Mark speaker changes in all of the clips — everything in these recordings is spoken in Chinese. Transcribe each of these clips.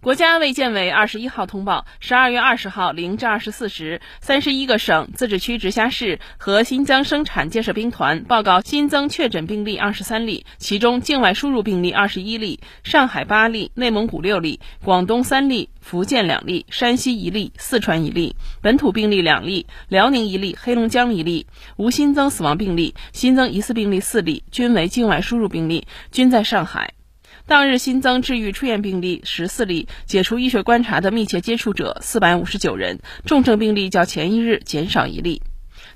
Speaker 1: 国家卫健委二十一号通报，十二月二十号零至二十四时，三十一个省、自治区、直辖市和新疆生产建设兵团报告新增确诊病例二十三例，其中境外输入病例二十一例，上海八例，内蒙古六例，广东三例，福建两例，山西一例，四川一例，本土病例两例，辽宁一例，黑龙江一例，无新增死亡病例，新增疑似病例四例，均为境外输入病例，均在上海。当日新增治愈出院病例十四例，解除医学观察的密切接触者四百五十九人，重症病例较前一日减少一例。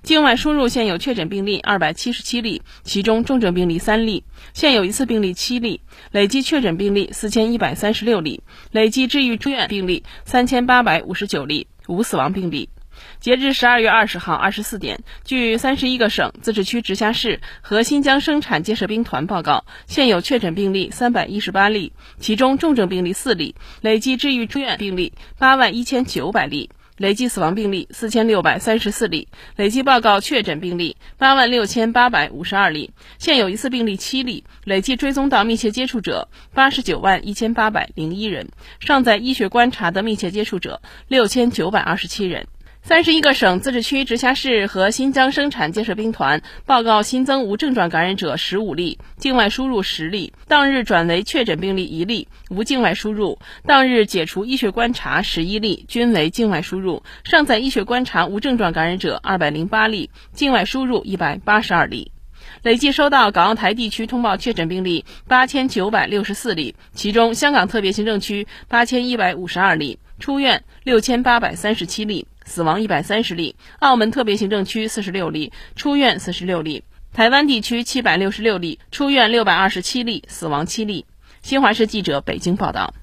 Speaker 1: 境外输入现有确诊病例二百七十七例，其中重症病例三例，现有疑似病例七例，累计确诊病例四千一百三十六例，累计治愈出院病例三千八百五十九例，无死亡病例。截至十二月二十号二十四点，据三十一个省、自治区、直辖市和新疆生产建设兵团报告，现有确诊病例三百一十八例，其中重症病例四例，累计治愈出院病例八万一千九百例，累计死亡病例四千六百三十四例，累计报告确诊病例八万六千八百五十二例，现有疑似病例七例，累计追踪到密切接触者八十九万一千八百零一人，尚在医学观察的密切接触者六千九百二十七人。三十一个省、自治区、直辖市和新疆生产建设兵团报告新增无症状感染者十五例，境外输入十例，当日转为确诊病例一例，无境外输入。当日解除医学观察十一例，均为境外输入。尚在医学观察无症状感染者二百零八例，境外输入一百八十二例。累计收到港澳台地区通报确诊病例八千九百六十四例，其中香港特别行政区八千一百五十二例，出院六千八百三十七例。死亡一百三十例，澳门特别行政区四十六例，出院四十六例，台湾地区七百六十六例，出院六百二十七例，死亡七例。新华社记者北京报道。